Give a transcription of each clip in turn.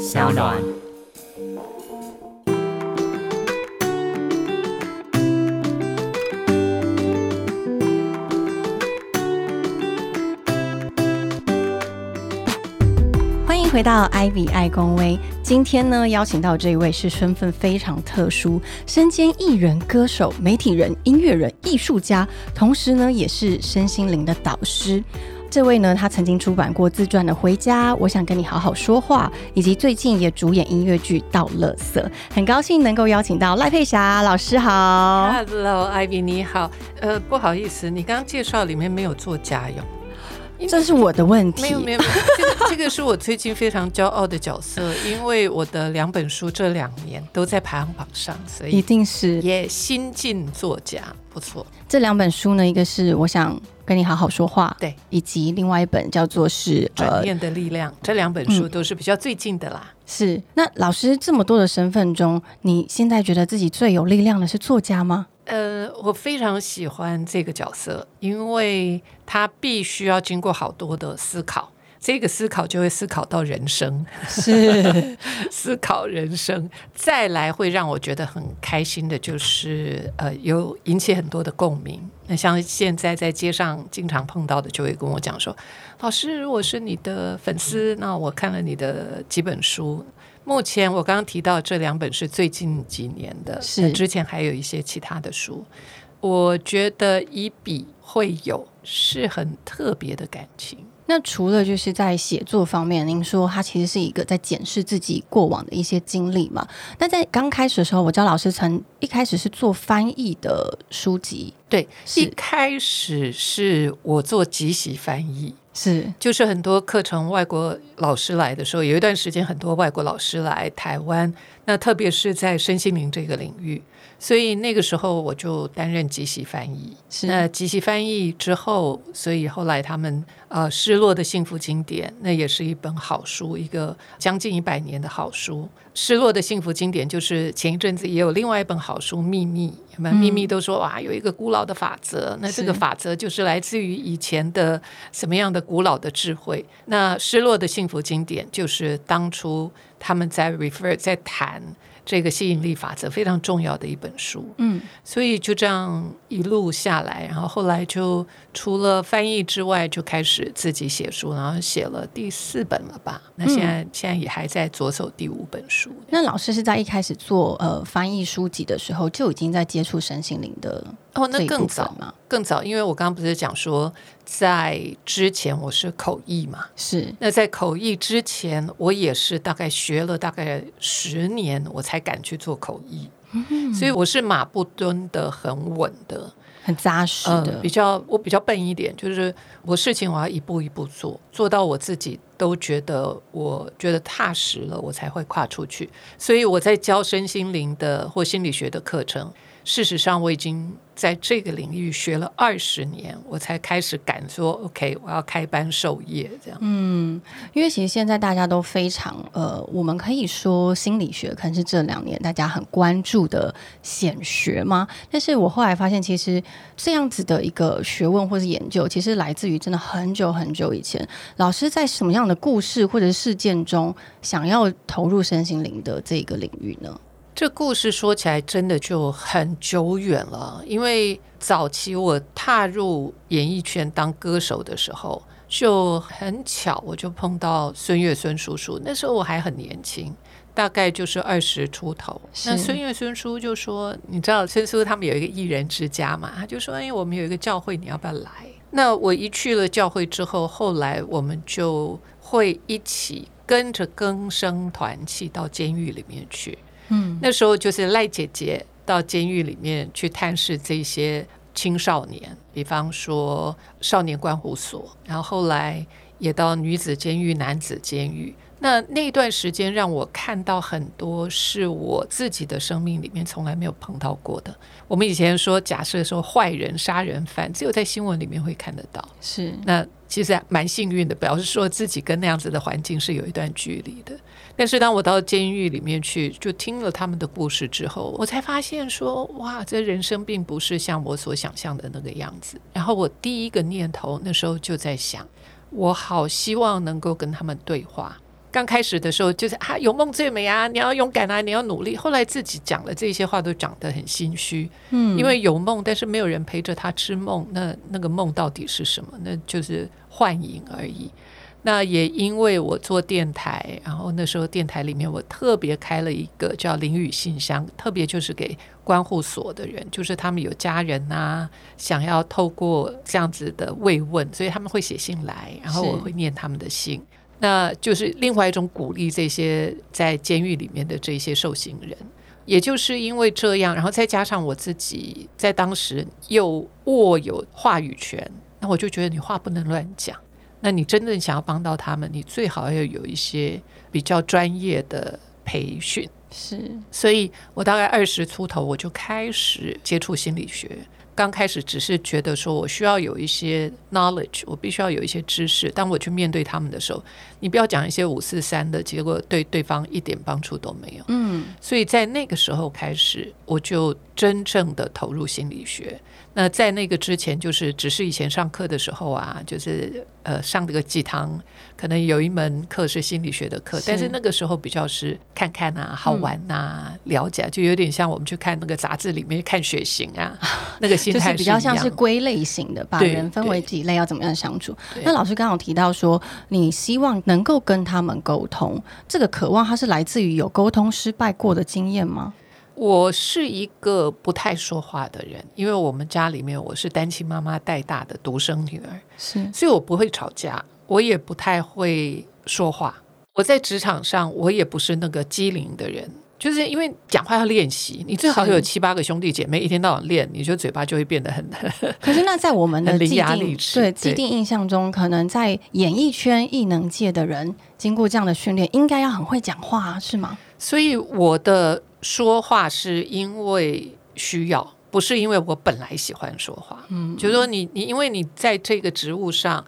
小暖。欢迎回到 Ivy 爱公威。今天呢，邀请到这一位是身份非常特殊，身兼艺人、歌手、媒体人、音乐人、艺术家，同时呢，也是身心灵的导师。这位呢，他曾经出版过自传的《回家》，我想跟你好好说话，以及最近也主演音乐剧《到垃圾》。很高兴能够邀请到赖佩霞老师好。Hello，Ivy，你好。呃，不好意思，你刚刚介绍里面没有做家用。这是我的问题。没有没有，没有这个这个是我最近非常骄傲的角色，因为我的两本书这两年都在排行榜上，所以一定是也新晋作家，不错。这两本书呢，一个是我想跟你好好说话，对，以及另外一本叫做是呃转念的力量，这两本书都是比较最近的啦。是。那老师这么多的身份中，你现在觉得自己最有力量的是作家吗？呃，我非常喜欢这个角色，因为他必须要经过好多的思考，这个思考就会思考到人生，是 思考人生。再来会让我觉得很开心的，就是呃，有引起很多的共鸣。那像现在在街上经常碰到的，就会跟我讲说：“老师，我是你的粉丝，那我看了你的几本书。”目前我刚刚提到这两本是最近几年的，是之前还有一些其他的书。我觉得以笔会友是很特别的感情。那除了就是在写作方面，您说它其实是一个在检视自己过往的一些经历嘛？那在刚开始的时候，我知道老师曾一开始是做翻译的书籍，对，一开始是我做即席翻译，是。就是很多课程外国老师来的时候，有一段时间很多外国老师来台湾，那特别是在身心灵这个领域，所以那个时候我就担任即席翻译。是那即席翻译之后，所以后来他们呃《失落的幸福经典》那也是一本好书，一个将近一百年的好书。《失落的幸福经典》就是前一阵子也有另外一本好书《秘密》，有没有？秘密都说哇，有一个古老的法则，那这个法则就是来自于以前的什么样的古老的智慧。那《失落的幸福经典》就是当初他们在 refer 在谈这个吸引力法则非常重要的一本书。嗯，所以就这样一路下来，然后后来就除了翻译之外，就开始自己写书，然后写了第四本了吧？那现在、现在也还在着手第五本书。那老师是在一开始做呃翻译书籍的时候就已经在接触身心灵的哦，那更早吗？更早，因为我刚刚不是讲说，在之前我是口译嘛，是。那在口译之前，我也是大概学了大概十年，我才敢去做口译。所以我是马不蹲的很稳的，很扎实呃的，比较我比较笨一点，就是我事情我要一步一步做，做到我自己都觉得我觉得踏实了，我才会跨出去。所以我在教身心灵的或心理学的课程，事实上我已经在这个领域学了二十年，我才开始敢说 OK，我要开班授业这样。嗯因为其实现在大家都非常呃，我们可以说心理学可能是这两年大家很关注的显学吗？但是我后来发现，其实这样子的一个学问或是研究，其实来自于真的很久很久以前，老师在什么样的故事或者事件中想要投入身心灵的这个领域呢？这故事说起来真的就很久远了，因为早期我踏入演艺圈当歌手的时候，就很巧我就碰到孙悦孙叔叔，那时候我还很年轻。大概就是二十出头，那孙悦孙叔就说：“你知道孙叔他们有一个艺人之家嘛？他就说：‘哎，我们有一个教会，你要不要来？’那我一去了教会之后，后来我们就会一起跟着更生团契到监狱里面去。嗯，那时候就是赖姐姐到监狱里面去探视这些青少年，比方说少年观护所，然后后来也到女子监狱、男子监狱。那那段时间让我看到很多是我自己的生命里面从来没有碰到过的。我们以前说，假设说坏人、杀人犯，只有在新闻里面会看得到。是那其实蛮幸运的，表示说自己跟那样子的环境是有一段距离的。但是当我到监狱里面去，就听了他们的故事之后，我才发现说，哇，这人生并不是像我所想象的那个样子。然后我第一个念头那时候就在想，我好希望能够跟他们对话。刚开始的时候就是啊，有梦最美啊，你要勇敢啊，你要努力。后来自己讲了这些话，都讲得很心虚。嗯，因为有梦，但是没有人陪着他吃梦，那那个梦到底是什么？那就是幻影而已。那也因为我做电台，然后那时候电台里面我特别开了一个叫淋雨信箱，特别就是给关护所的人，就是他们有家人呐，想要透过这样子的慰问，所以他们会写信来，然后我会念他们的信。那就是另外一种鼓励这些在监狱里面的这些受刑人，也就是因为这样，然后再加上我自己在当时又握有话语权，那我就觉得你话不能乱讲。那你真正想要帮到他们，你最好要有一些比较专业的培训。是，所以我大概二十出头，我就开始接触心理学。刚开始只是觉得说我需要有一些 knowledge，我必须要有一些知识。当我去面对他们的时候，你不要讲一些五四三的，结果对对方一点帮助都没有。嗯，所以在那个时候开始，我就真正的投入心理学。那在那个之前，就是只是以前上课的时候啊，就是呃上这个鸡汤，可能有一门课是心理学的课，但是那个时候比较是看看啊，好玩呐，了解，就有点像我们去看那个杂志里面看血型啊，那个心态比较像是归类型的，把人分为几类，要怎么样相处。那老师刚刚提到说，你希望能够跟他们沟通，这个渴望，它是来自于有沟通失败过的经验吗？我是一个不太说话的人，因为我们家里面我是单亲妈妈带大的独生女儿，是，所以我不会吵架，我也不太会说话。我在职场上，我也不是那个机灵的人，就是因为讲话要练习，你最好有七八个兄弟姐妹，一天到晚练，你就嘴巴就会变得很。可是那在我们的既定对既定印象中，可能在演艺圈艺能界的人，经过这样的训练，应该要很会讲话，是吗？所以我的。说话是因为需要，不是因为我本来喜欢说话。嗯，就是说你你因为你在这个职务上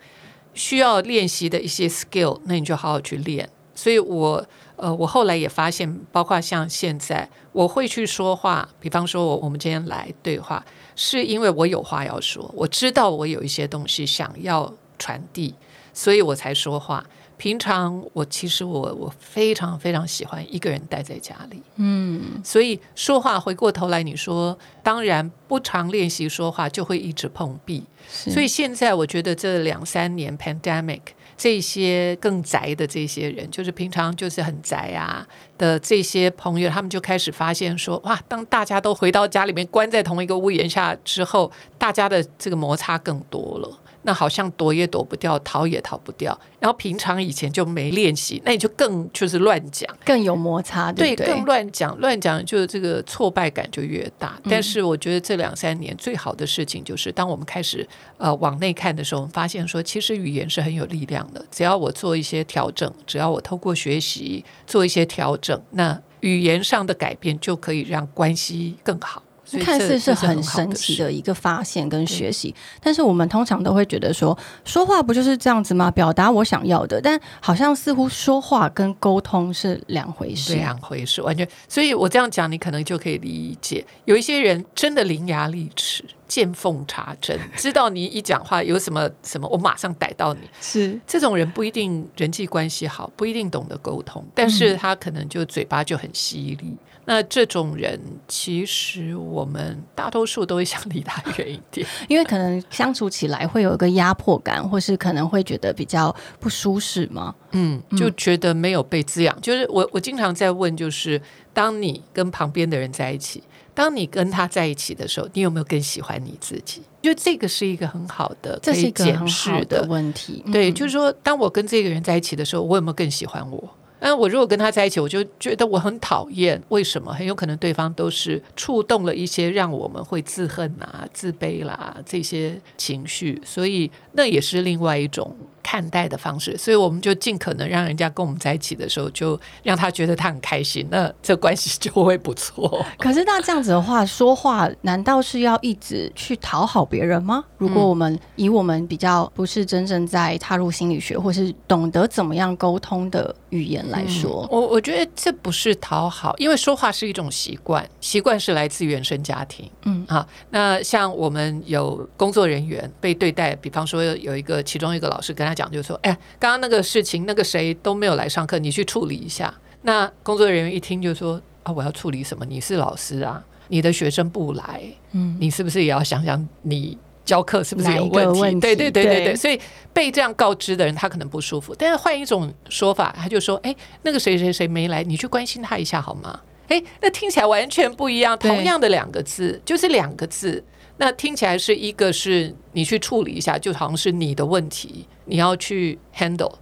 需要练习的一些 skill，那你就好好去练。所以我呃，我后来也发现，包括像现在我会去说话，比方说我我们今天来对话，是因为我有话要说，我知道我有一些东西想要传递，所以我才说话。平常我其实我我非常非常喜欢一个人待在家里，嗯，所以说话回过头来你说，当然不常练习说话就会一直碰壁，所以现在我觉得这两三年 pandemic 这些更宅的这些人，就是平常就是很宅啊的这些朋友，他们就开始发现说，哇，当大家都回到家里面关在同一个屋檐下之后，大家的这个摩擦更多了。那好像躲也躲不掉，逃也逃不掉。然后平常以前就没练习，那你就更就是乱讲，更有摩擦，对对？更乱讲，乱讲就这个挫败感就越大。但是我觉得这两三年最好的事情就是，当我们开始呃往内看的时候，我们发现说，其实语言是很有力量的。只要我做一些调整，只要我透过学习做一些调整，那语言上的改变就可以让关系更好。看似是很神奇的一个发现跟学习，但是我们通常都会觉得说，说话不就是这样子吗？表达我想要的，但好像似乎说话跟沟通是两回事，两回事，完全。所以我这样讲，你可能就可以理解，有一些人真的伶牙俐齿、见缝插针，知道你一讲话有什么什么，我马上逮到你。是这种人不一定人际关系好，不一定懂得沟通，但是他可能就嘴巴就很犀利。那这种人，其实我们大多数都会想离他远一点，因为可能相处起来会有一个压迫感，或是可能会觉得比较不舒适吗？嗯，就觉得没有被滋养。就是我，我经常在问，就是当你跟旁边的人在一起，当你跟他在一起的时候，你有没有更喜欢你自己？就这个是一个很好的，这是一个很好的问题。对，就是说，当我跟这个人在一起的时候，我有没有更喜欢我？但我如果跟他在一起，我就觉得我很讨厌。为什么？很有可能对方都是触动了一些让我们会自恨啊、自卑啦这些情绪，所以那也是另外一种看待的方式。所以我们就尽可能让人家跟我们在一起的时候，就让他觉得他很开心，那这关系就会不错。可是那这样子的话，说话难道是要一直去讨好别人吗？如果我们以我们比较不是真正在踏入心理学，或是懂得怎么样沟通的。语言来说，我我觉得这不是讨好，因为说话是一种习惯，习惯是来自原生家庭。嗯啊，那像我们有工作人员被对待，比方说有一个其中一个老师跟他讲，就是说，哎，刚刚那个事情，那个谁都没有来上课，你去处理一下。那工作人员一听就说，啊，我要处理什么？你是老师啊，你的学生不来，嗯，你是不是也要想想你？教课是不是有问题？对对对对对，所以被这样告知的人，他可能不舒服。但是换一种说法，他就说：“哎，那个谁谁谁没来，你去关心他一下好吗？”哎，那听起来完全不一样。同样的两个字，就是两个字，那听起来是一个是你去处理一下，就好像是你的问题，你要去 handle。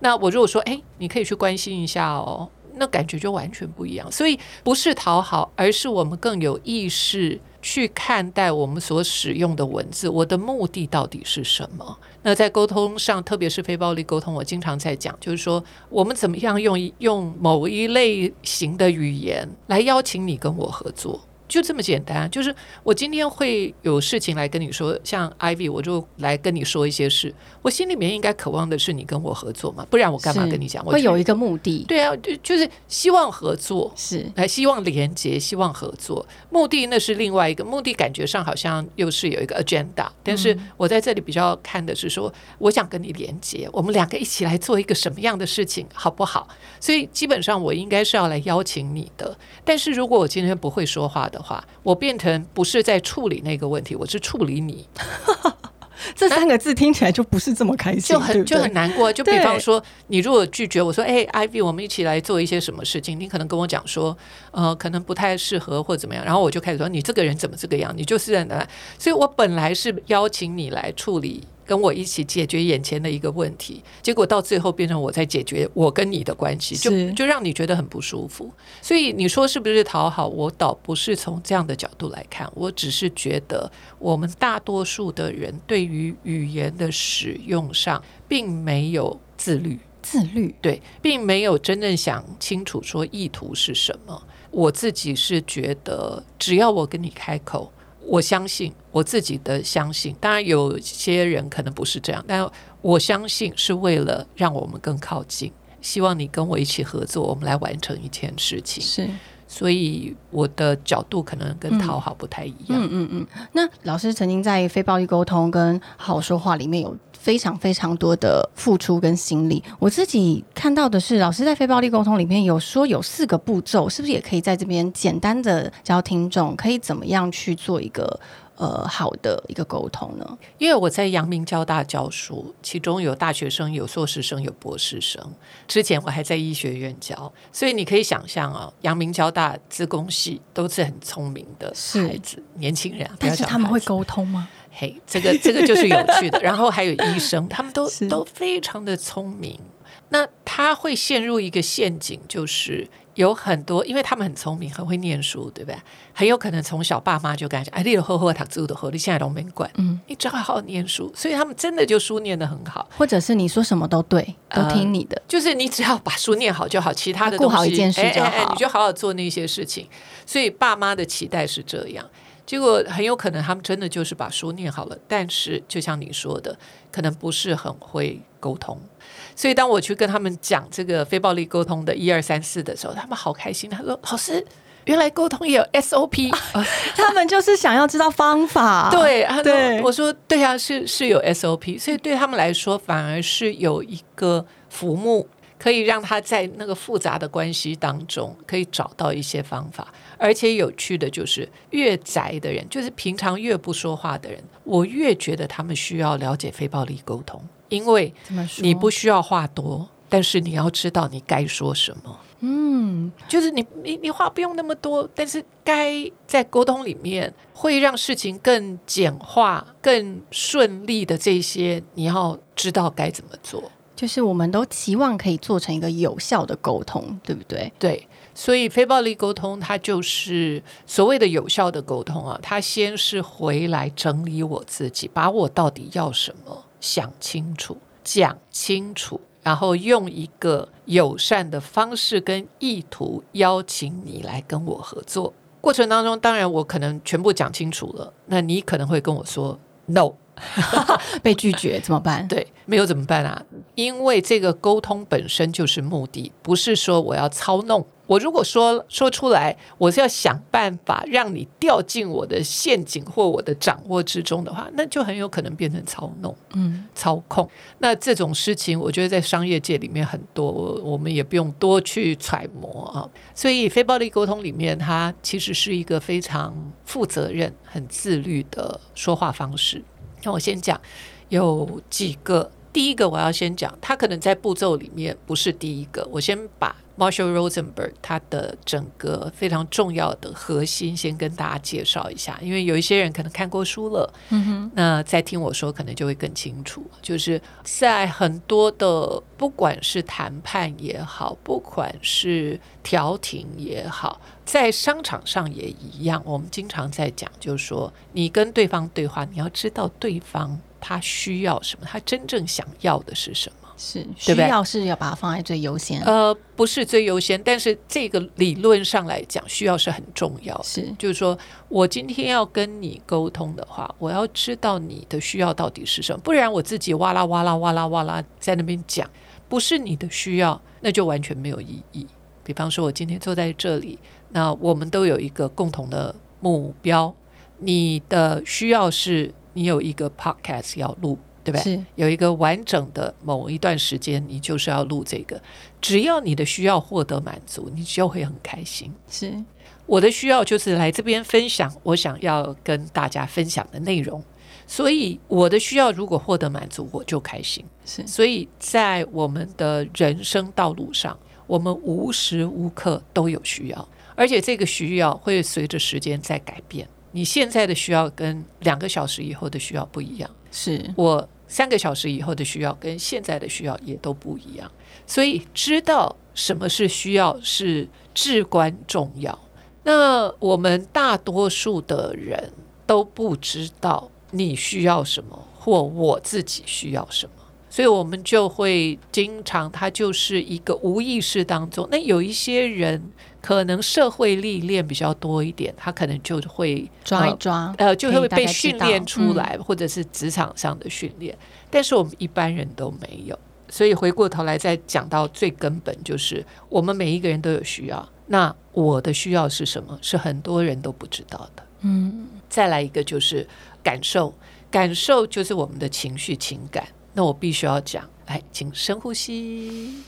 那我如果说：“哎，你可以去关心一下哦。”那感觉就完全不一样。所以不是讨好，而是我们更有意识去看待我们所使用的文字，我的目的到底是什么？那在沟通上，特别是非暴力沟通，我经常在讲，就是说我们怎么样用用某一类型的语言来邀请你跟我合作。就这么简单，就是我今天会有事情来跟你说，像 Ivy，我就来跟你说一些事，我心里面应该渴望的是你跟我合作嘛，不然我干嘛跟你讲？我会有一个目的，对啊，就就是希望合作，是来希望连接，希望合作，目的那是另外一个目的，感觉上好像又是有一个 agenda，但是我在这里比较看的是说，我想跟你连接，我们两个一起来做一个什么样的事情，好不好？所以基本上我应该是要来邀请你的，但是如果我今天不会说话的话，我变成不是在处理那个问题，我是处理你，这三个字听起来就不是这么开心，就很就很难过。就比方说，你如果拒绝我说，哎，Ivy，我们一起来做一些什么事情，你可能跟我讲说，呃，可能不太适合或怎么样，然后我就开始说，你这个人怎么这个样？你就是这样的。所以我本来是邀请你来处理。跟我一起解决眼前的一个问题，结果到最后变成我在解决我跟你的关系，就就让你觉得很不舒服。所以你说是不是讨好？我倒不是从这样的角度来看，我只是觉得我们大多数的人对于语言的使用上，并没有自律，自律对，并没有真正想清楚说意图是什么。我自己是觉得，只要我跟你开口。我相信我自己的相信，当然有些人可能不是这样，但我相信是为了让我们更靠近，希望你跟我一起合作，我们来完成一件事情。是，所以我的角度可能跟讨好不太一样。嗯嗯嗯。那老师曾经在非暴力沟通跟好好说话里面有非常非常多的付出跟心力。我自己看到的是，老师在非暴力沟通里面有说有四个步骤，是不是也可以在这边简单的教听众，可以怎么样去做一个呃好的一个沟通呢？因为我在阳明交大教书，其中有大学生、有硕士生、有博士生。之前我还在医学院教，所以你可以想象啊，阳明交大资工系都是很聪明的孩子、年轻人但是他们会沟通吗？嘿，这个这个就是有趣的。然后还有医生，他们都都非常的聪明。那他会陷入一个陷阱，就是有很多，因为他们很聪明，很会念书，对不对？很有可能从小爸妈就跟他讲：“哎，你有好好读书的好，你现在都没管，嗯，你只要好好念书。”所以他们真的就书念得很好，或者是你说什么都对，都呃听你的。就是你只要把书念好就好，其他的顾好一件事哎哎哎就好你就好好做那些事情。所以爸妈的期待是这样。结果很有可能他们真的就是把书念好了，但是就像你说的，可能不是很会沟通。所以当我去跟他们讲这个非暴力沟通的一二三四的时候，他们好开心。他说：“老师，原来沟通也有 SOP。啊他们就是想要知道方法。对，对我说对啊，是是有 SOP，所以对他们来说，反而是有一个浮木，可以让他在那个复杂的关系当中，可以找到一些方法。而且有趣的就是，越宅的人，就是平常越不说话的人，我越觉得他们需要了解非暴力沟通，因为怎么说？你不需要话多，但是你要知道你该说什么。嗯，就是你你你话不用那么多，但是该在沟通里面会让事情更简化、更顺利的这些，你要知道该怎么做。就是我们都期望可以做成一个有效的沟通，对不对？对，所以非暴力沟通它就是所谓的有效的沟通啊，它先是回来整理我自己，把我到底要什么想清楚、讲清楚。然后用一个友善的方式跟意图邀请你来跟我合作。过程当中，当然我可能全部讲清楚了，那你可能会跟我说 “no”，被拒绝怎么办？对，没有怎么办啊？因为这个沟通本身就是目的，不是说我要操弄。我如果说说出来，我是要想办法让你掉进我的陷阱或我的掌握之中的话，那就很有可能变成操弄、嗯，操控。那这种事情，我觉得在商业界里面很多，我我们也不用多去揣摩啊。所以非暴力沟通里面，它其实是一个非常负责任、很自律的说话方式。那我先讲有几个。第一个我要先讲，他可能在步骤里面不是第一个。我先把 Marshall Rosenberg 他的整个非常重要的核心先跟大家介绍一下，因为有一些人可能看过书了，嗯哼，那再听我说可能就会更清楚。就是在很多的不管是谈判也好，不管是调停也好，在商场上也一样。我们经常在讲，就是说你跟对方对话，你要知道对方。他需要什么？他真正想要的是什么？是需要是要把它放在最优先。呃，不是最优先，但是这个理论上来讲，需要是很重要。是，就是说我今天要跟你沟通的话，我要知道你的需要到底是什么，不然我自己哇啦哇啦哇啦哇啦在那边讲，不是你的需要，那就完全没有意义。比方说，我今天坐在这里，那我们都有一个共同的目标，你的需要是。你有一个 podcast 要录，对不对？有一个完整的某一段时间，你就是要录这个。只要你的需要获得满足，你就会很开心。是我的需要就是来这边分享我想要跟大家分享的内容，所以我的需要如果获得满足，我就开心。是，所以在我们的人生道路上，我们无时无刻都有需要，而且这个需要会随着时间在改变。你现在的需要跟两个小时以后的需要不一样，是我三个小时以后的需要跟现在的需要也都不一样，所以知道什么是需要是至关重要。那我们大多数的人都不知道你需要什么，或我自己需要什么。所以我们就会经常，他就是一个无意识当中。那有一些人可能社会历练比较多一点，他可能就会抓一抓，呃，就会被训练出来，或者是职场上的训练。但是我们一般人都没有。所以回过头来再讲到最根本，就是我们每一个人都有需要。那我的需要是什么？是很多人都不知道的。嗯，再来一个就是感受，感受就是我们的情绪、情感。那我必须要讲，来，请深呼吸。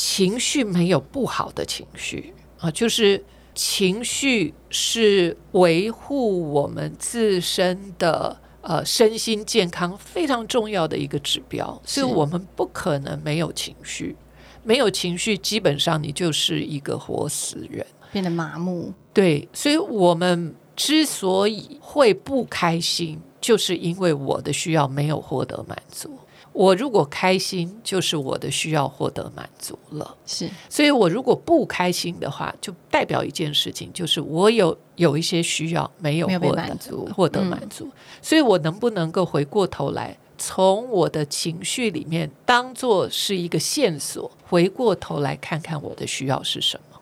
情绪没有不好的情绪啊，就是情绪是维护我们自身的呃身心健康非常重要的一个指标，所以我们不可能没有情绪。没有情绪，基本上你就是一个活死人，变得麻木。对，所以我们之所以会不开心。就是因为我的需要没有获得满足，我如果开心，就是我的需要获得满足了。是，所以我如果不开心的话，就代表一件事情，就是我有有一些需要没有获得满足，获得满足。所以我能不能够回过头来，从我的情绪里面当做是一个线索，回过头来看看我的需要是什么？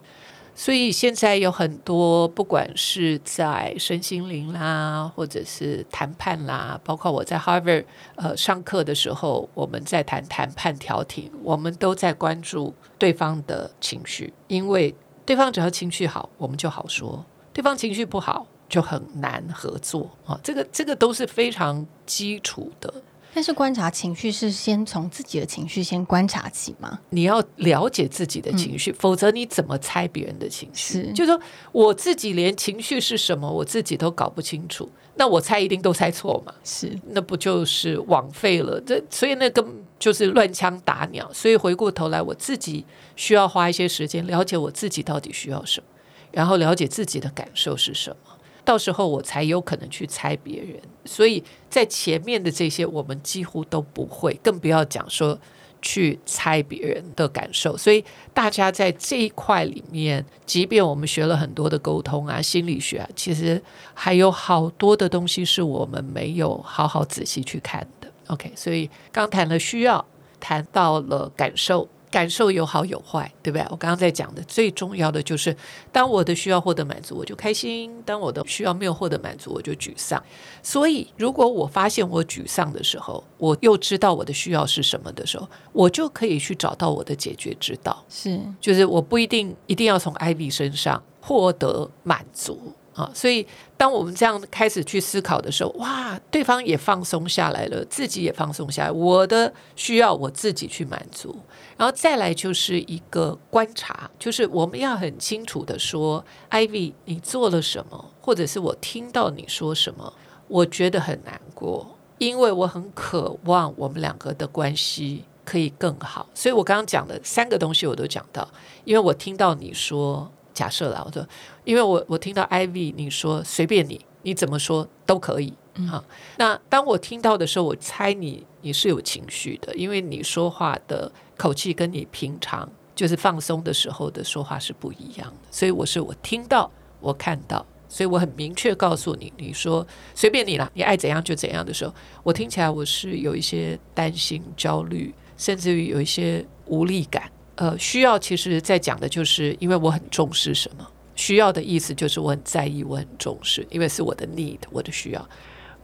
所以现在有很多，不管是在身心灵啦，或者是谈判啦，包括我在 Harvard 呃上课的时候，我们在谈谈判调停，我们都在关注对方的情绪，因为对方只要情绪好，我们就好说；对方情绪不好，就很难合作啊。这个这个都是非常基础的。但是观察情绪是先从自己的情绪先观察起吗？你要了解自己的情绪，否则你怎么猜别人的情绪？是，就是说我自己连情绪是什么我自己都搞不清楚，那我猜一定都猜错嘛？是，那不就是枉费了？这所以那根本就是乱枪打鸟。所以回过头来，我自己需要花一些时间了解我自己到底需要什么，然后了解自己的感受是什么。到时候我才有可能去猜别人，所以在前面的这些我们几乎都不会，更不要讲说去猜别人的感受。所以大家在这一块里面，即便我们学了很多的沟通啊、心理学啊，其实还有好多的东西是我们没有好好仔细去看的。OK，所以刚谈了需要，谈到了感受。感受有好有坏，对不对？我刚刚在讲的最重要的就是，当我的需要获得满足，我就开心；当我的需要没有获得满足，我就沮丧。所以，如果我发现我沮丧的时候，我又知道我的需要是什么的时候，我就可以去找到我的解决之道。是，就是我不一定一定要从 Ivy 身上获得满足。啊，所以当我们这样开始去思考的时候，哇，对方也放松下来了，自己也放松下来，我的需要我自己去满足，然后再来就是一个观察，就是我们要很清楚的说，Ivy，你做了什么，或者是我听到你说什么，我觉得很难过，因为我很渴望我们两个的关系可以更好，所以我刚刚讲的三个东西我都讲到，因为我听到你说。假设啦，我说，因为我我听到 Ivy 你说随便你，你怎么说都可以啊。那当我听到的时候，我猜你你是有情绪的，因为你说话的口气跟你平常就是放松的时候的说话是不一样的。所以我是我听到我看到，所以我很明确告诉你，你说随便你啦，你爱怎样就怎样的时候，我听起来我是有一些担心、焦虑，甚至于有一些无力感。呃，需要其实在讲的就是，因为我很重视什么需要的意思，就是我很在意，我很重视，因为是我的 need，我的需要，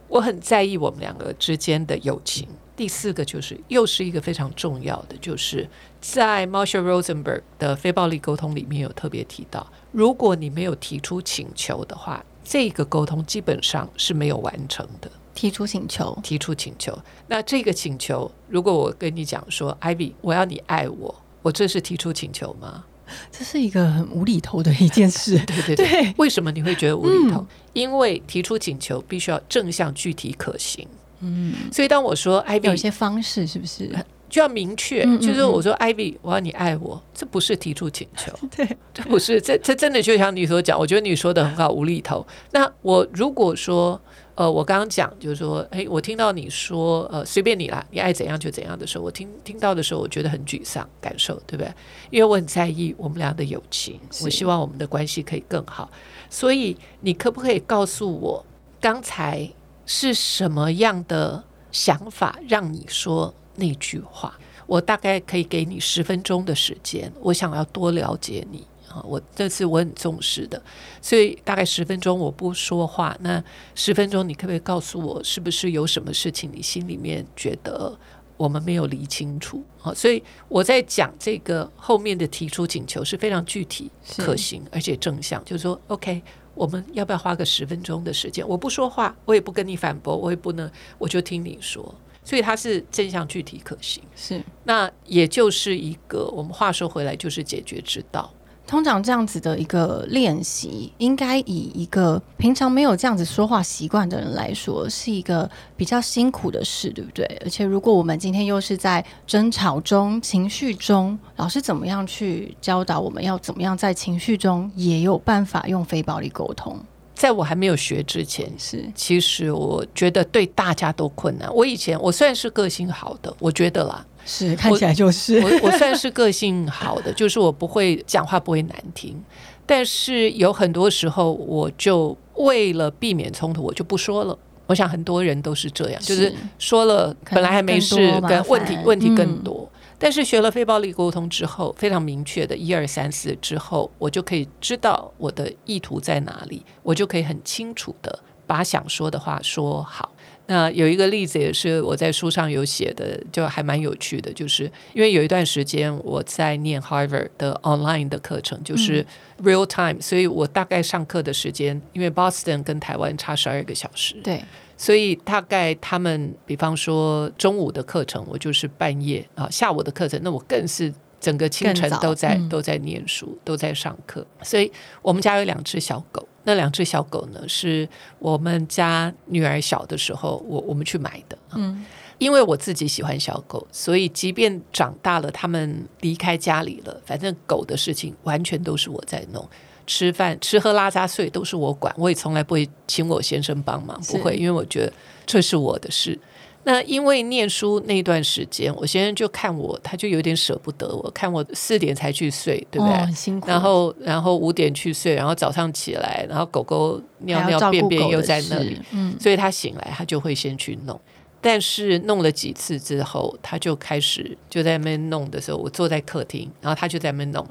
我很在意我们两个之间的友情。第四个就是，又是一个非常重要的，就是在 Marshall Rosenberg 的非暴力沟通里面有特别提到，如果你没有提出请求的话，这个沟通基本上是没有完成的。提出请求，提出请求，那这个请求，如果我跟你讲说，Ivy，我要你爱我。我这是提出请求吗？这是一个很无厘头的一件事。对对对，为什么你会觉得无厘头？因为提出请求必须要正向、具体、可行。嗯，所以当我说 Ivy 有些方式是不是就要明确？就是我说 Ivy，我要你爱我，这不是提出请求。对，这不是这这真的就像你所讲，我觉得你说的很好，无厘头。那我如果说。呃，我刚刚讲就是说，哎，我听到你说，呃，随便你啦，你爱怎样就怎样的时候，我听听到的时候，我觉得很沮丧，感受对不对？因为我很在意我们俩的友情，我希望我们的关系可以更好。所以，你可不可以告诉我，刚才是什么样的想法让你说那句话？我大概可以给你十分钟的时间，我想要多了解你。啊，我这次我很重视的，所以大概十分钟我不说话。那十分钟，你可不可以告诉我，是不是有什么事情你心里面觉得我们没有理清楚？啊，所以我在讲这个后面的提出请求是非常具体、可行而且正向，就是说，OK，我们要不要花个十分钟的时间？我不说话，我也不跟你反驳，我也不能，我就听你说。所以它是正向、具体、可行。是，那也就是一个我们话说回来，就是解决之道。通常这样子的一个练习，应该以一个平常没有这样子说话习惯的人来说，是一个比较辛苦的事，对不对？而且，如果我们今天又是在争吵中、情绪中，老师怎么样去教导我们要怎么样在情绪中也有办法用非暴力沟通？在我还没有学之前，是其实我觉得对大家都困难。我以前我虽然是个性好的，我觉得啦。是看起来就是我，我算是个性好的，就是我不会讲话不会难听，但是有很多时候我就为了避免冲突，我就不说了。我想很多人都是这样，就是说了本来还没事，跟问题问题更多。但是学了非暴力沟通之后，非常明确的一二三四之后，我就可以知道我的意图在哪里，我就可以很清楚的把想说的话说好。那有一个例子也是我在书上有写的，就还蛮有趣的，就是因为有一段时间我在念 Harvard 的 online 的课程，就是 real time，所以我大概上课的时间，因为 Boston 跟台湾差十二个小时，对，所以大概他们比方说中午的课程，我就是半夜啊，下午的课程，那我更是整个清晨都在都在念书，都在上课，所以我们家有两只小狗。那两只小狗呢？是我们家女儿小的时候，我我们去买的。嗯，因为我自己喜欢小狗，所以即便长大了，他们离开家里了，反正狗的事情完全都是我在弄。吃饭、吃喝拉撒睡都是我管，我也从来不会请我先生帮忙，不会，因为我觉得这是我的事。那因为念书那段时间，我先生就看我，他就有点舍不得我，看我四点才去睡，对不对？很辛苦。然后，然后五点去睡，然后早上起来，然后狗狗尿尿便便又在那里，嗯，所以他醒来他就会先去弄。但是弄了几次之后，他就开始就在那边弄的时候，我坐在客厅，然后他就在那边弄，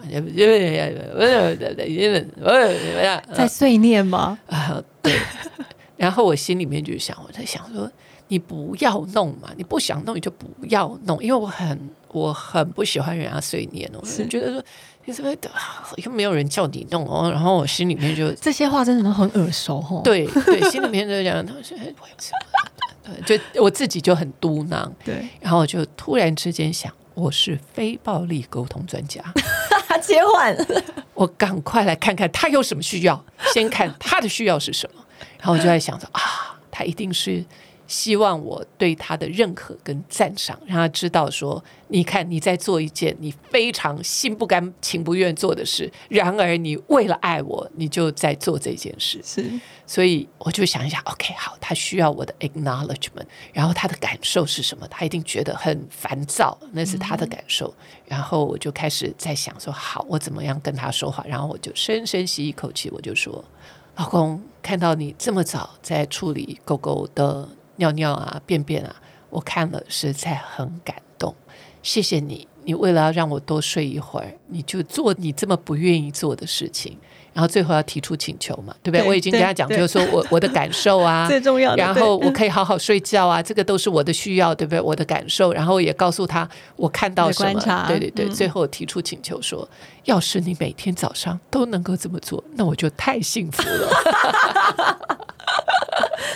在碎念吗？啊，对。然后我心里面就想，我在想说，你不要弄嘛，你不想弄你就不要弄，因为我很我很不喜欢人家碎念哦，我觉得说你怎么又没有人叫你弄哦，然后我心里面就这些话真的都很耳熟哦。对对，心里面就讲，他说就我自己就很嘟囔，对，然后我就突然之间想，我是非暴力沟通专家，切换，我赶快来看看他有什么需要，先看他的需要是什么，然后我就在想着啊，他一定是。希望我对他的认可跟赞赏，让他知道说：你看你在做一件你非常心不甘情不愿做的事，然而你为了爱我，你就在做这件事。是，所以我就想一想，OK，好，他需要我的 acknowledgement，然后他的感受是什么？他一定觉得很烦躁，那是他的感受。然后我就开始在想说：好，我怎么样跟他说话？然后我就深深吸一口气，我就说：老公，看到你这么早在处理狗狗的。尿尿啊，便便啊，我看了实在很感动。谢谢你，你为了要让我多睡一会儿，你就做你这么不愿意做的事情，然后最后要提出请求嘛，对不对？我已经跟他讲，就是说我我的感受啊，最重要的，然后我可以好好睡觉啊，这个都是我的需要，对不对？我的感受，然后也告诉他我看到什么，对对对，最后提出请求说，要是你每天早上都能够这么做，那我就太幸福了。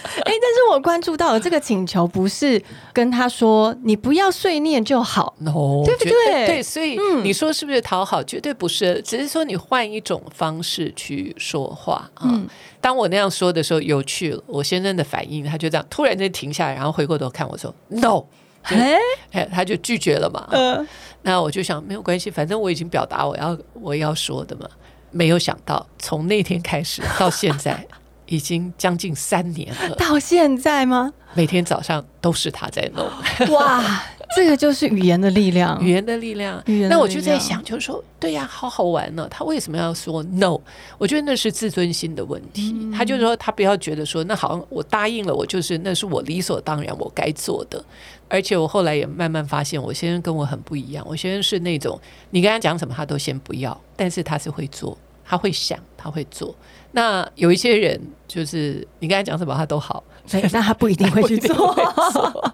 哎，但是我关注到了这个请求不是跟他说你不要碎念就好，对不对？对，所以你说是不是讨好？绝对不是，只是说你换一种方式去说话啊。当我那样说的时候，有趣了。我先生的反应，他就这样突然间停下来，然后回过头看我说：“No。”哎，哎，他就拒绝了嘛。嗯，那我就想没有关系，反正我已经表达我要我要说的嘛。没有想到从那天开始到现在。已经将近三年了，到现在吗？每天早上都是他在弄。哇，这个就是语言的力量，语言的力量。那我就在想，就是说，对呀，好好玩呢。他为什么要说 no？我觉得那是自尊心的问题。他就说，他不要觉得说，那好像我答应了，我就是那是我理所当然我该做的。而且我后来也慢慢发现，我先生跟我很不一样。我先生是那种，你跟他讲什么，他都先不要，但是他是会做，他会想，他会做。那有一些人，就是你刚才讲什么，他都好，那他不一定会去做。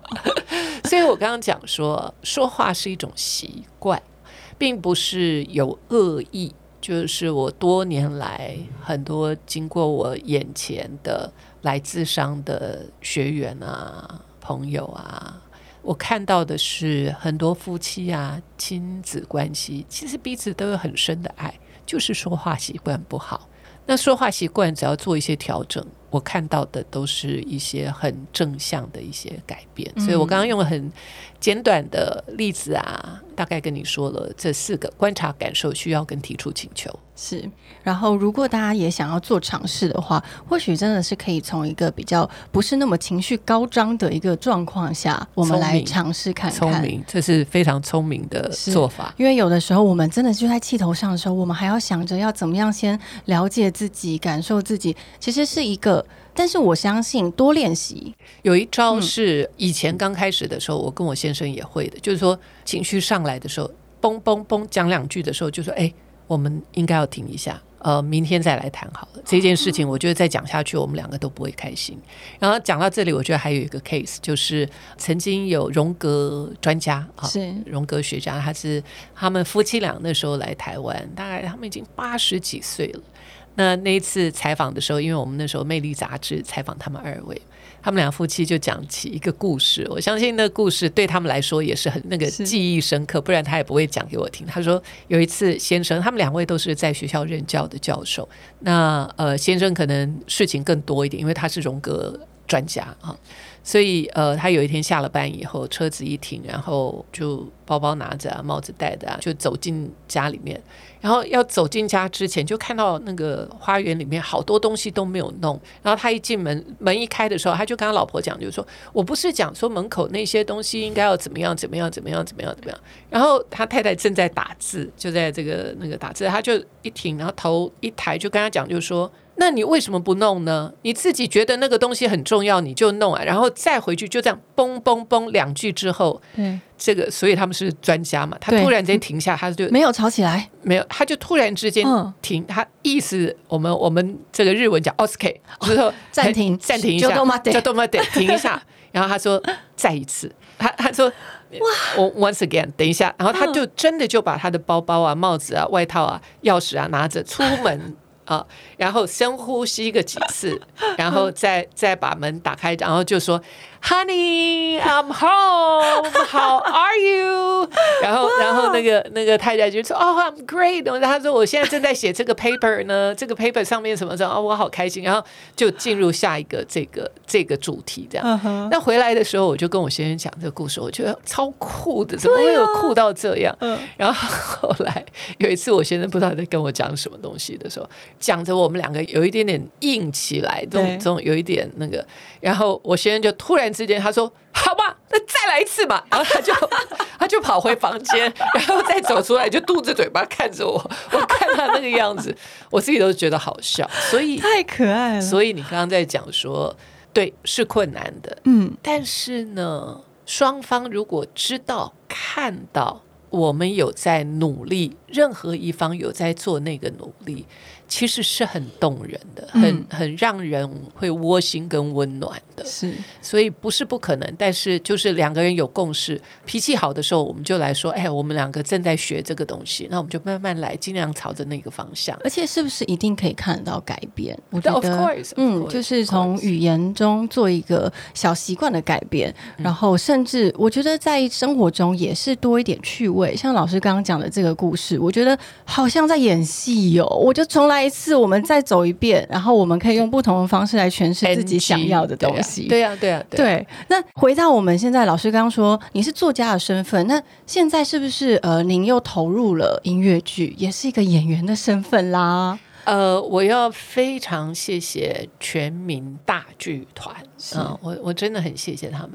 所以我刚刚讲说，说话是一种习惯，并不是有恶意。就是我多年来很多经过我眼前的来自商的学员啊、朋友啊，我看到的是很多夫妻啊、亲子关系，其实彼此都有很深的爱，就是说话习惯不好。那说话习惯只要做一些调整，我看到的都是一些很正向的一些改变。所以我刚刚用了很简短的例子啊，大概跟你说了这四个观察、感受、需要跟提出请求。是，然后如果大家也想要做尝试的话，或许真的是可以从一个比较不是那么情绪高涨的一个状况下，我们来尝试看看。聪明，这是非常聪明的做法。因为有的时候我们真的就在气头上的时候，我们还要想着要怎么样先了解自己、感受自己，其实是一个。但是我相信多练习，有一招是以前刚开始的时候，我跟我先生也会的，就是说情绪上来的时候，嘣嘣嘣讲两句的时候，就说哎。我们应该要停一下，呃，明天再来谈好了。这件事情，我觉得再讲下去，我们两个都不会开心。然后讲到这里，我觉得还有一个 case，就是曾经有荣格专家啊，是荣格学家，他是他们夫妻俩那时候来台湾，大概他们已经八十几岁了。那那一次采访的时候，因为我们那时候《魅力》杂志采访他们二位。他们俩夫妻就讲起一个故事，我相信那个故事对他们来说也是很那个记忆深刻，不然他也不会讲给我听。他说有一次，先生他们两位都是在学校任教的教授，那呃先生可能事情更多一点，因为他是荣格专家啊。所以，呃，他有一天下了班以后，车子一停，然后就包包拿着啊，帽子戴的啊，就走进家里面。然后要走进家之前，就看到那个花园里面好多东西都没有弄。然后他一进门，门一开的时候，他就跟他老婆讲，就是说我不是讲说门口那些东西应该要怎么样怎么样怎么样怎么样怎么样。然后他太太正在打字，就在这个那个打字，他就一停，然后头一抬，就跟他讲，就是说。那你为什么不弄呢？你自己觉得那个东西很重要，你就弄啊，然后再回去就这样嘣嘣嘣两句之后，对，这个所以他们是专家嘛，他突然间停下，他就没有吵起来，没有，他就突然之间嗯停，他意思我们我们这个日文讲 OSK，就是说暂停暂停一下，就都嘛得停一下，然后他说 再一次，他他说我 once again，等一下，然后他就真的就把他的包包啊、帽子啊、外套啊、钥匙啊拿着出门。啊，然后深呼吸个几次，然后再再把门打开，然后就说：“Honey, I'm home. How are you？” 然后，然后那个那个太太就说：“哦、oh,，I'm great。”然后他说：“我现在正在写这个 paper 呢，这个 paper 上面什么什么，哦，我好开心。”然后就进入下一个这个这个主题，这样。那回来的时候，我就跟我先生讲这个故事，我觉得超酷的，怎么会有酷到这样？嗯然后后来有一次，我先生不知道在跟我讲什么东西的时候，讲着我们两个有一点点硬起来，这种这种有一点那个，然后我先生就突然之间他说：“好吧，那再来一次吧。”然后他就 他就跑回房间，然后再走出来，就嘟着嘴巴看着我，我看他那个样子，我自己都觉得好笑。所以，太可爱了，所以你刚刚在讲说，对，是困难的，嗯，但是呢，双方如果知道、看到我们有在努力，任何一方有在做那个努力，其实是很动人的，很嗯很让人会窝心跟温暖的。是所以不是不可能，但是就是两个人有共识，脾气好的时候，我们就来说，哎，我们两个正在学这个东西，那我们就慢慢来，尽量朝着那个方向。而且是不是一定可以看得到改变？我觉 Of 得 course, of 嗯就是从语言中做一个小习惯的改变，嗯然后甚至我觉得在生活中也是多一点趣味。像老师刚刚讲的这个故事，我觉得好像在演戏哦。我就从来一次，我们再走一遍，然后我们可以用不同的方式来诠释自己想要的东西。对呀、对呀、对那回到我们现在，老师刚刚说你是作家的身份，那现在是不是呃，您又投入了音乐剧，也是一个演员的身份啦？呃，我要非常谢谢全民大剧团，是嗯，我我真的很谢谢他们。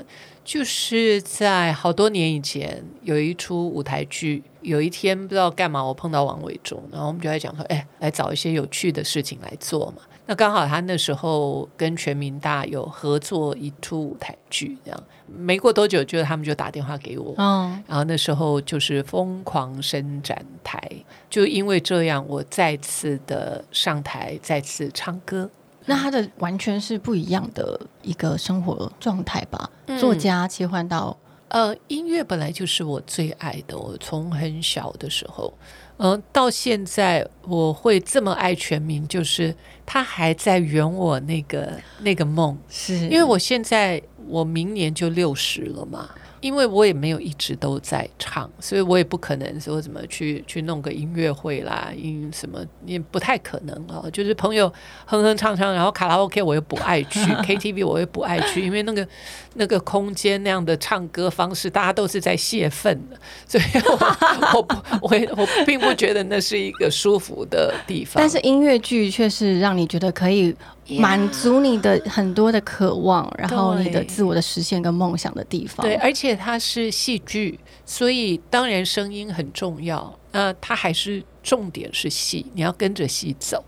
就是在好多年以前，有一出舞台剧，有一天不知道干嘛，我碰到王伟忠，然后我们就在讲说，哎，来找一些有趣的事情来做嘛。那刚好他那时候跟全民大有合作一出舞台剧，这样没过多久，就他们就打电话给我，嗯，然后那时候就是疯狂伸展台，就因为这样，我再次的上台，再次唱歌。那他的完全是不一样的一个生活状态吧？嗯作家切换到呃，音乐本来就是我最爱的，我从很小的时候，嗯、到现在我会这么爱全民，就是他还在圆我那个那个梦，是因为我现在我明年就六十了嘛。因为我也没有一直都在唱，所以我也不可能说怎么去去弄个音乐会啦，音什么也不太可能哦。就是朋友哼哼唱唱，然后卡拉 OK 我又不爱去，KTV 我又不爱去，因为那个那个空间那样的唱歌方式，大家都是在泄愤的，所以我 我不我也我并不觉得那是一个舒服的地方。但是音乐剧却是让你觉得可以满足你的很多的渴望，然后你的自我的实现跟梦想的地方。对，而且它是戏剧，所以当然声音很重要。那它还是重点是戏，你要跟着戏走。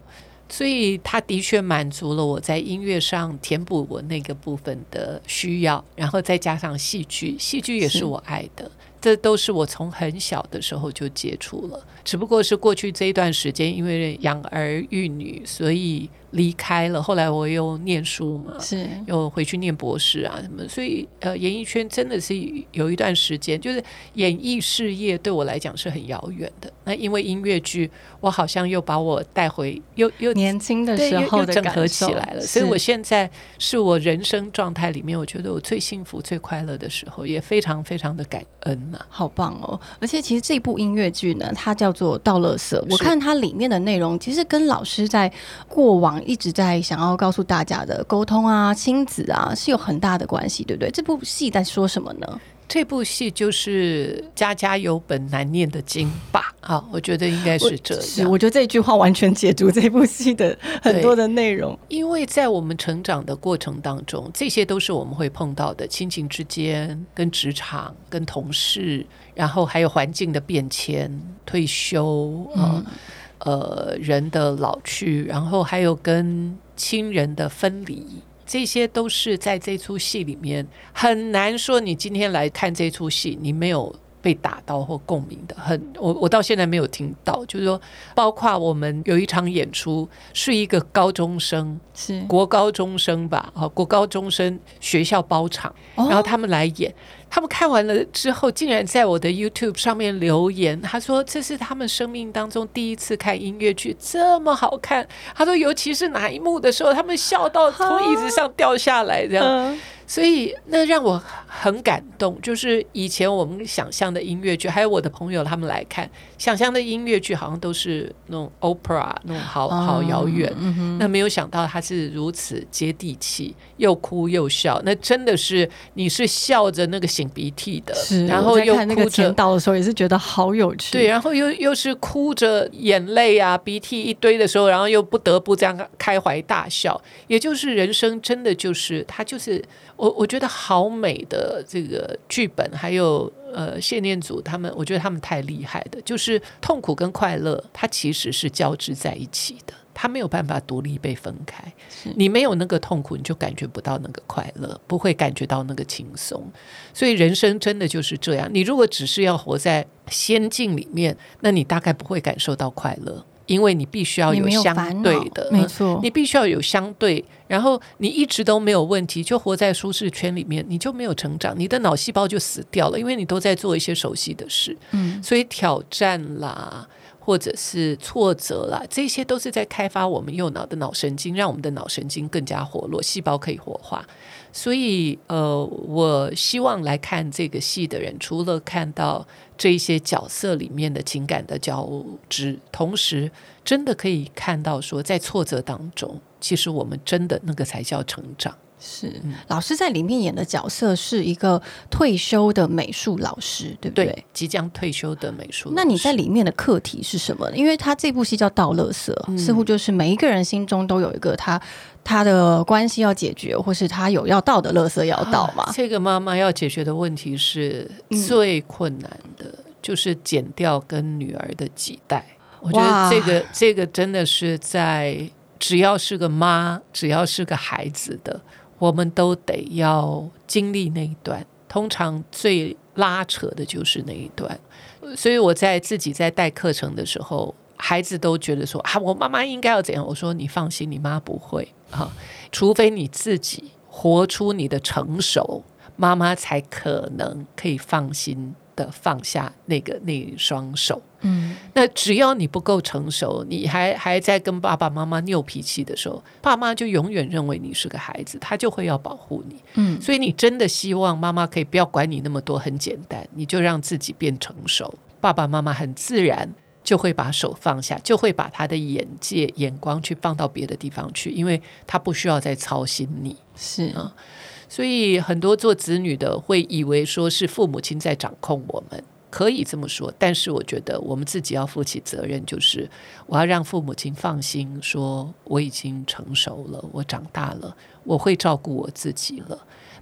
所以它的确满足了我在音乐上填补我那个部分的需要，然后再加上戏剧，戏剧也是是我爱的，这都是我从很小的时候就接触了。只不过是过去这一段时间，因为养儿育女，所以离开了。后来我又念书嘛，是又回去念博士啊什么，所以呃，演艺圈真的是有一段时间，就是演艺事业对我来讲是很遥远的。那因为音乐剧，我好像又把我带回，又又年轻的时候的整合起来了。所以我现在是我人生状态里面，我觉得我最幸福、最快乐的时候，也非常非常的感恩呐、好棒哦！而且其实这部音乐剧呢，它叫做《道乐色》。我看它里面的内容，其实跟老师在过往一直在想要告诉大家的沟通啊、亲子啊，是有很大的关系，对不对？这部戏在说什么呢？这部戏就是家家有本难念的经吧？啊，我觉得应该是这是，样。我觉得这句话完全解读这部戏的很多的内容。因为在我们成长的过程当中，这些都是我们会碰到的，亲情之间、跟职场、跟同事，然后还有环境的变迁、退休啊、嗯呃人的老去，然后还有跟亲人的分离。这些都是在这出戏里面很难说。你今天来看这出戏，你没有被打到或共鸣的，很我我到现在没有听到。就是说，包括我们有一场演出，是一个高中生，是国高中生吧？啊，国高中生学校包场，然后他们来演。他们看完了之后，竟然在我的 YouTube 上面留言，他说这是他们生命当中第一次看音乐剧，这么好看。他说，尤其是哪一幕的时候，他们笑到从椅子上掉下来，这样。所以那让我很感动，就是以前我们想象的音乐剧，还有我的朋友他们来看，想象的音乐剧好像都是那种 opera 那种好好遥远，那没有想到它是如此接地气，又哭又笑，那真的是你是笑着那个擤鼻涕的，然后又哭着到的时候也是觉得好有趣，对，然后又又是哭着眼泪啊鼻涕一堆的时候，然后又不得不这样开怀大笑，也就是人生真的就是它就是。我我觉得好美的这个剧本，还有呃谢念祖他们，我觉得他们太厉害的，就是痛苦跟快乐，它其实是交织在一起的，它没有办法独立被分开。你没有那个痛苦，你就感觉不到那个快乐，不会感觉到那个轻松。所以人生真的就是这样。你如果只是要活在仙境里面，那你大概不会感受到快乐。因为你必须要有相对的，没错，你必须要有相对，然后你一直都没有问题，就活在舒适圈里面，你就没有成长，你的脑细胞就死掉了，因为你都在做一些熟悉的事，嗯，所以挑战啦，或者是挫折啦，这些都是在开发我们右脑的脑神经，让我们的脑神经更加活络，细胞可以活化。所以，呃，我希望来看这个戏的人，除了看到这些角色里面的情感的交织，同时真的可以看到说，在挫折当中，其实我们真的那个才叫成长。是，老师在里面演的角色是一个退休的美术老师，对不对？即将退休的美术。那你在里面的课题是什么？因为他这部戏叫《倒乐色》，似乎就是每一个人心中都有一个他他的关系要解决，或是他有要倒的乐色要倒嘛。这个妈妈要解决的问题是最困难的，就是减掉跟女儿的几代。我觉得这个这个真的是在只要是个妈，只要是个孩子的。我们都得要经历那一段，通常最拉扯的就是那一段。所以我在自己在带课程的时候，孩子都觉得说啊，我妈妈应该要怎样？我说你放心，你妈不会啊，除非你自己活出你的成熟，妈妈才可能可以放心。的放下那个那双手，嗯，那只要你不够成熟，你还还在跟爸爸妈妈拗脾气的时候，爸妈就永远认为你是个孩子，他就会要保护你，嗯，所以你真的希望妈妈可以不要管你那么多，很简单，你就让自己变成熟，爸爸妈妈很自然就会把手放下，就会把他的眼界眼光去放到别的地方去，因为他不需要再操心你，是。啊。所以很多做子女的会以为说是父母亲在掌控我们，可以这么说。但是我觉得我们自己要负起责任，就是我要让父母亲放心，说我已经成熟了，我长大了，我会照顾我自己了。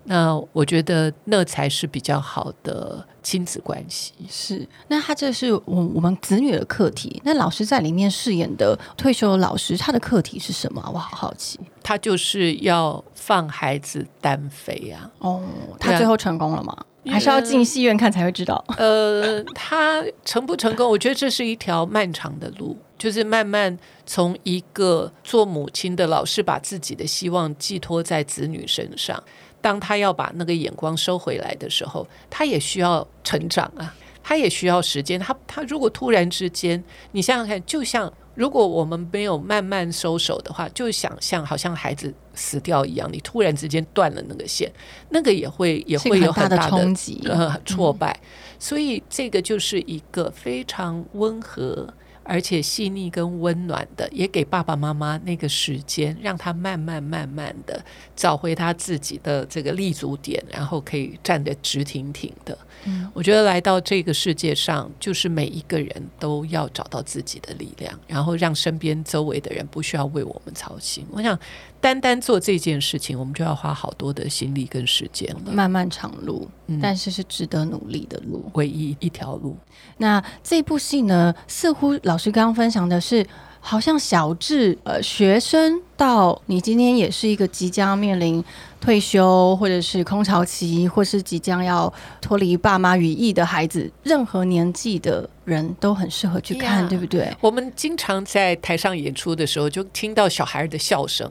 那我觉得那才是比较好的亲子关系。是，那他这是我我们子女的课题。那老师在里面饰演的退休的老师，他的课题是什么？我好好奇。他就是要放孩子单飞啊！哦，他最后成功了吗？还是要进戏院看才会知道？呃，他成不成功？我觉得这是一条漫长的路，就是慢慢从一个做母亲的老师，把自己的希望寄托在子女身上。当他要把那个眼光收回来的时候，他也需要成长啊，他也需要时间。他他如果突然之间，你想想看，就像如果我们没有慢慢收手的话，就想象好像孩子死掉一样，你突然之间断了那个线，那个也会也会有很大的冲击、呃挫败。所以这个就是一个非常温和。而且细腻跟温暖的，也给爸爸妈妈那个时间，让他慢慢慢慢的找回他自己的这个立足点，然后可以站得直挺挺的。嗯，我觉得来到这个世界上，就是每一个人都要找到自己的力量，然后让身边周围的人不需要为我们操心。我想，单单做这件事情，我们就要花好多的心力跟时间了。漫漫长路，但是是值得努力的路，唯一一条路。那这部戏呢，似乎老。老师刚刚分享的是，好像小智呃学生到你今天也是一个即将面临。退休，或者是空巢期，或是即将要脱离爸妈羽翼的孩子，任何年纪的人都很适合去看，对不对？我们经常在台上演出的时候，就听到小孩的笑声，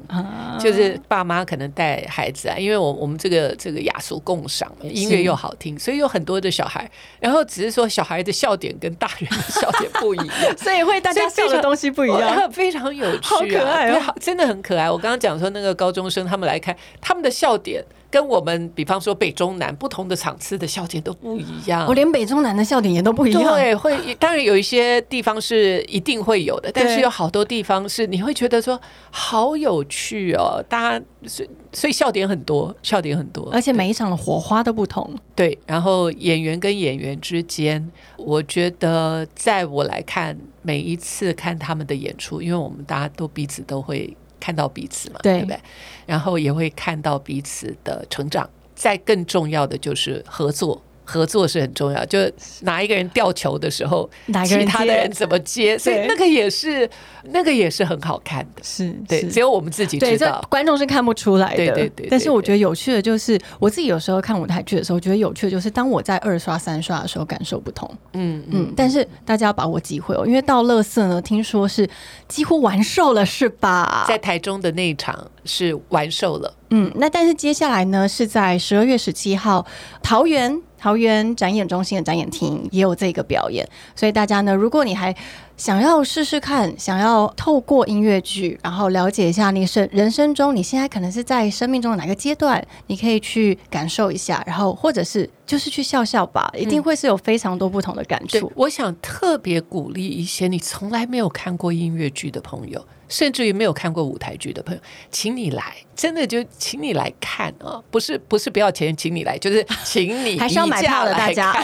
就是爸妈可能带孩子啊，因为我我们这个这个雅俗共赏，音乐又好听，所以有很多的小孩。然后只是说小孩的笑点跟大人的笑点不一样，所以会大家笑的东西不一样，非常有趣，好可爱哦，真的很可爱。我刚刚讲说那个高中生他们来看他们的。笑点跟我们，比方说北中南不同的场次的笑点都不一样。我连北中南的笑点也都不一样。对，会当然有一些地方是一定会有的，但是有好多地方是你会觉得说好有趣哦。大家所以所以笑点很多，笑点很多，而且每一场的火花都不同。对，然后演员跟演员之间，我觉得在我来看，每一次看他们的演出，因为我们大家都彼此都会。看到彼此嘛，对不对？然后也会看到彼此的成长。再更重要的就是合作。合作是很重要，就哪一个人吊球的时候，其他的人怎么接，所以那个也是那个也是很好看的，是对，只有我们自己知道，观众是看不出来的。对对对。但是我觉得有趣的就是，我自己有时候看舞台剧的时候，觉得有趣的就是，当我在二刷三刷的时候，感受不同。嗯嗯。但是大家要把握机会哦，因为到乐色呢，听说是几乎完售了，是吧？在台中的那一场是完售了。嗯，那但是接下来呢，是在十二月十七号桃园。桃园展演中心的展演厅也有这个表演，所以大家呢，如果你还想要试试看，想要透过音乐剧，然后了解一下你生人生中你现在可能是在生命中的哪个阶段，你可以去感受一下，然后或者是就是去笑笑吧，一定会是有非常多不同的感触。我想特别鼓励一些你从来没有看过音乐剧的朋友。甚至于没有看过舞台剧的朋友，请你来，真的就请你来看啊！不是不是不要钱，请你来，就是请你 还是要买票的大家。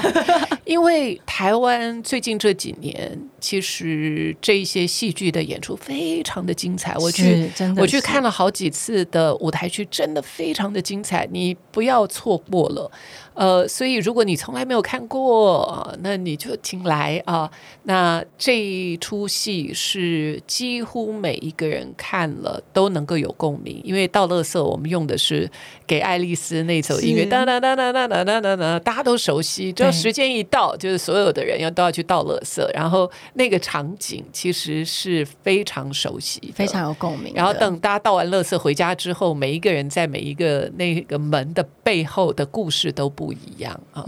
因为台湾最近这几年，其实这一些戏剧的演出非常的精彩。我去我去看了好几次的舞台剧，真的非常的精彩，你不要错过了。呃，所以如果你从来没有看过，那你就请来啊。那这一出戏是几乎每一个人看了都能够有共鸣，因为到乐色我们用的是给爱丽丝那首音乐，哒哒哒哒哒哒哒哒哒，大家都熟悉。只要时间一到，就是所有的人要都要去倒乐色，然后那个场景其实是非常熟悉，非常有共鸣。然后等大家倒完乐色回家之后，每一个人在每一个那个门的背后的故事都。不一样啊，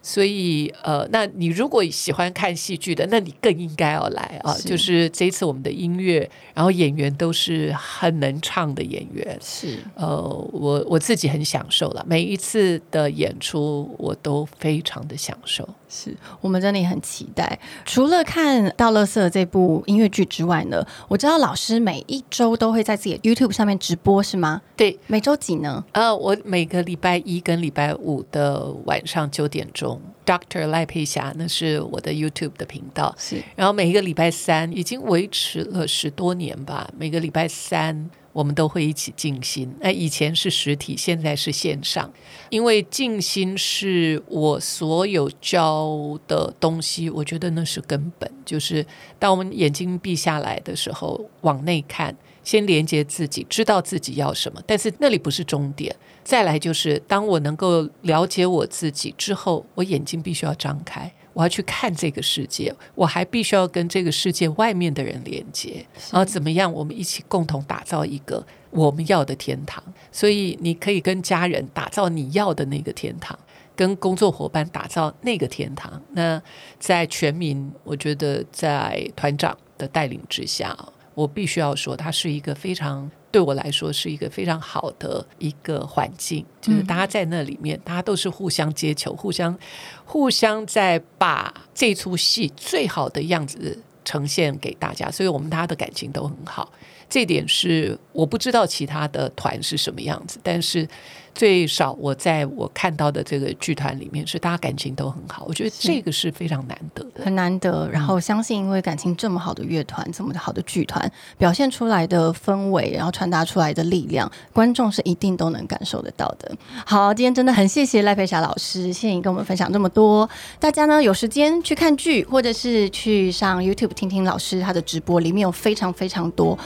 所以呃，那你如果喜欢看戏剧的，那你更应该要来啊。就是这一次我们的音乐，然后演员都是很能唱的演员，是呃，我我自己很享受了每一次的演出，我都非常的享受。是我们真的也很期待。除了看到乐色这部音乐剧之外呢，我知道老师每一周都会在自己的 YouTube 上面直播，是吗？对，每周几呢？呃，我每个礼拜一跟礼拜五的晚上九点钟，Doctor 赖佩霞，那是我的 YouTube 的频道。是，然后每一个礼拜三，已经维持了十多年吧，每个礼拜三。我们都会一起静心。那以前是实体，现在是线上。因为静心是我所有教的东西，我觉得那是根本。就是当我们眼睛闭下来的时候，往内看，先连接自己，知道自己要什么。但是那里不是终点。再来就是，当我能够了解我自己之后，我眼睛必须要张开。我要去看这个世界，我还必须要跟这个世界外面的人连接，然后怎么样？我们一起共同打造一个我们要的天堂。所以你可以跟家人打造你要的那个天堂，跟工作伙伴打造那个天堂。那在全民，我觉得在团长的带领之下，我必须要说，它是一个非常。对我来说是一个非常好的一个环境，就是大家在那里面，大家都是互相接球，互相互相在把这出戏最好的样子呈现给大家，所以我们大家的感情都很好。这点是我不知道其他的团是什么样子，但是最少我在我看到的这个剧团里面，是大家感情都很好，我觉得这个是非常难得的。很难得。然后相信，因为感情这么好的乐团，这么好的剧团，表现出来的氛围，然后传达出来的力量，观众是一定都能感受得到的。好，今天真的很谢谢赖佩霞老师，谢谢你跟我们分享这么多。大家呢有时间去看剧，或者是去上 YouTube 听听老师他的直播，里面有非常非常多。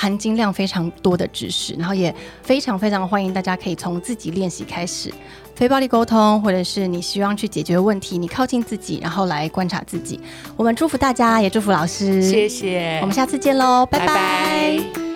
含金量非常多的知识，然后也非常非常欢迎大家可以从自己练习开始，非暴力沟通，或者是你希望去解决问题，你靠近自己，然后来观察自己。我们祝福大家，也祝福老师，谢谢，我们下次见喽，拜拜。